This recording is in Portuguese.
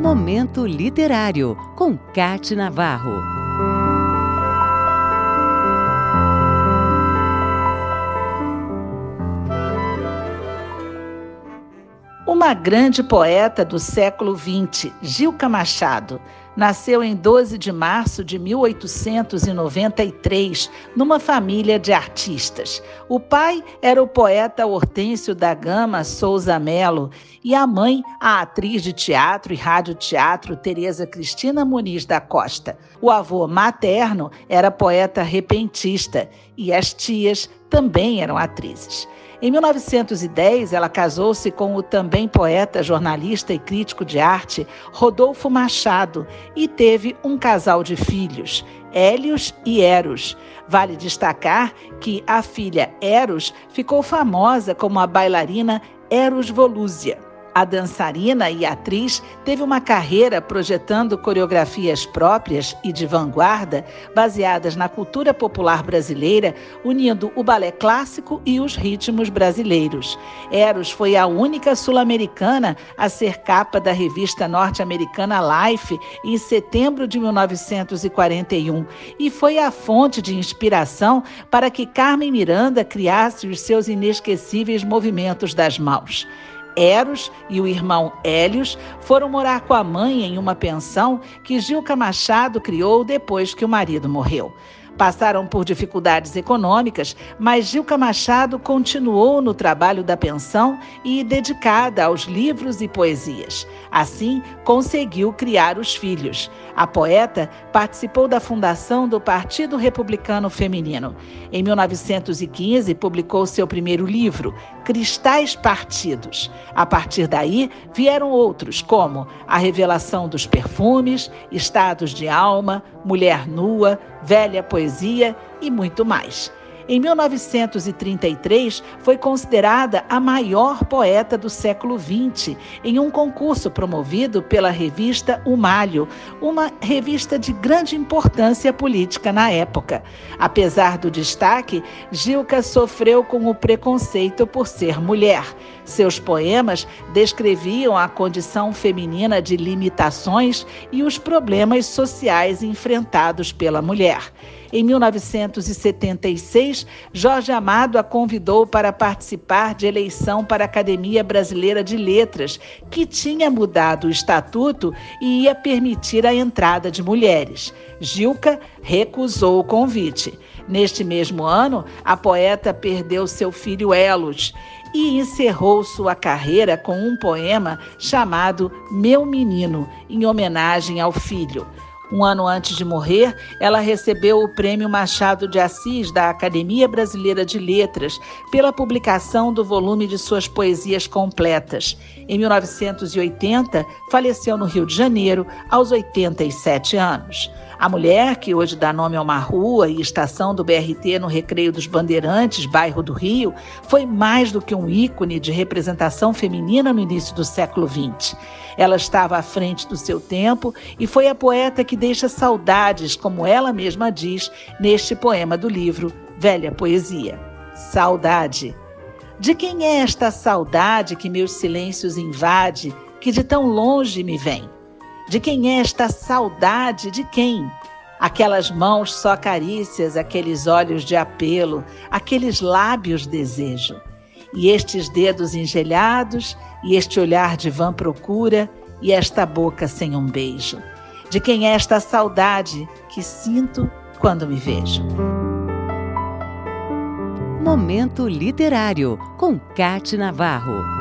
Momento Literário, com Cate Navarro. Uma grande poeta do século XX, Gilca Machado, nasceu em 12 de março de 1893, numa família de artistas. O pai era o poeta Hortêncio da Gama Souza Melo e a mãe, a atriz de teatro e radioteatro Tereza Cristina Muniz da Costa. O avô materno era poeta repentista e as tias também eram atrizes. Em 1910, ela casou-se com o também poeta, jornalista e crítico de arte Rodolfo Machado e teve um casal de filhos, Hélios e Eros. Vale destacar que a filha Eros ficou famosa como a bailarina Eros Volúzia. A dançarina e atriz teve uma carreira projetando coreografias próprias e de vanguarda, baseadas na cultura popular brasileira, unindo o balé clássico e os ritmos brasileiros. Eros foi a única sul-americana a ser capa da revista norte-americana Life em setembro de 1941 e foi a fonte de inspiração para que Carmen Miranda criasse os seus inesquecíveis movimentos das mãos. Eros e o irmão Hélios foram morar com a mãe em uma pensão que Gilca Machado criou depois que o marido morreu. Passaram por dificuldades econômicas, mas Gilca Machado continuou no trabalho da pensão e dedicada aos livros e poesias. Assim, conseguiu criar os filhos. A poeta participou da fundação do Partido Republicano Feminino. Em 1915, publicou seu primeiro livro, Cristais Partidos. A partir daí, vieram outros, como A Revelação dos Perfumes, Estados de Alma, Mulher Nua, Velha Poesia e muito mais. Em 1933, foi considerada a maior poeta do século XX em um concurso promovido pela revista O Malho, uma revista de grande importância política na época. Apesar do destaque, Gilca sofreu com o preconceito por ser mulher. Seus poemas descreviam a condição feminina de limitações e os problemas sociais enfrentados pela mulher. Em 1976, Jorge Amado a convidou para participar de eleição para a Academia Brasileira de Letras, que tinha mudado o estatuto e ia permitir a entrada de mulheres. Gilca recusou o convite. Neste mesmo ano, a poeta perdeu seu filho Elos e encerrou sua carreira com um poema chamado Meu Menino, em homenagem ao filho. Um ano antes de morrer, ela recebeu o Prêmio Machado de Assis da Academia Brasileira de Letras pela publicação do volume de suas poesias completas. Em 1980, faleceu no Rio de Janeiro, aos 87 anos. A mulher, que hoje dá nome a uma rua e estação do BRT no Recreio dos Bandeirantes, bairro do Rio, foi mais do que um ícone de representação feminina no início do século XX. Ela estava à frente do seu tempo e foi a poeta que deixa saudades, como ela mesma diz neste poema do livro Velha Poesia. Saudade. De quem é esta saudade que meus silêncios invade, que de tão longe me vem? De quem é esta saudade? De quem? Aquelas mãos só carícias, aqueles olhos de apelo, aqueles lábios desejo. E estes dedos engelhados, e este olhar de vã procura, e esta boca sem um beijo. De quem é esta saudade que sinto quando me vejo? Momento Literário, com Cate Navarro.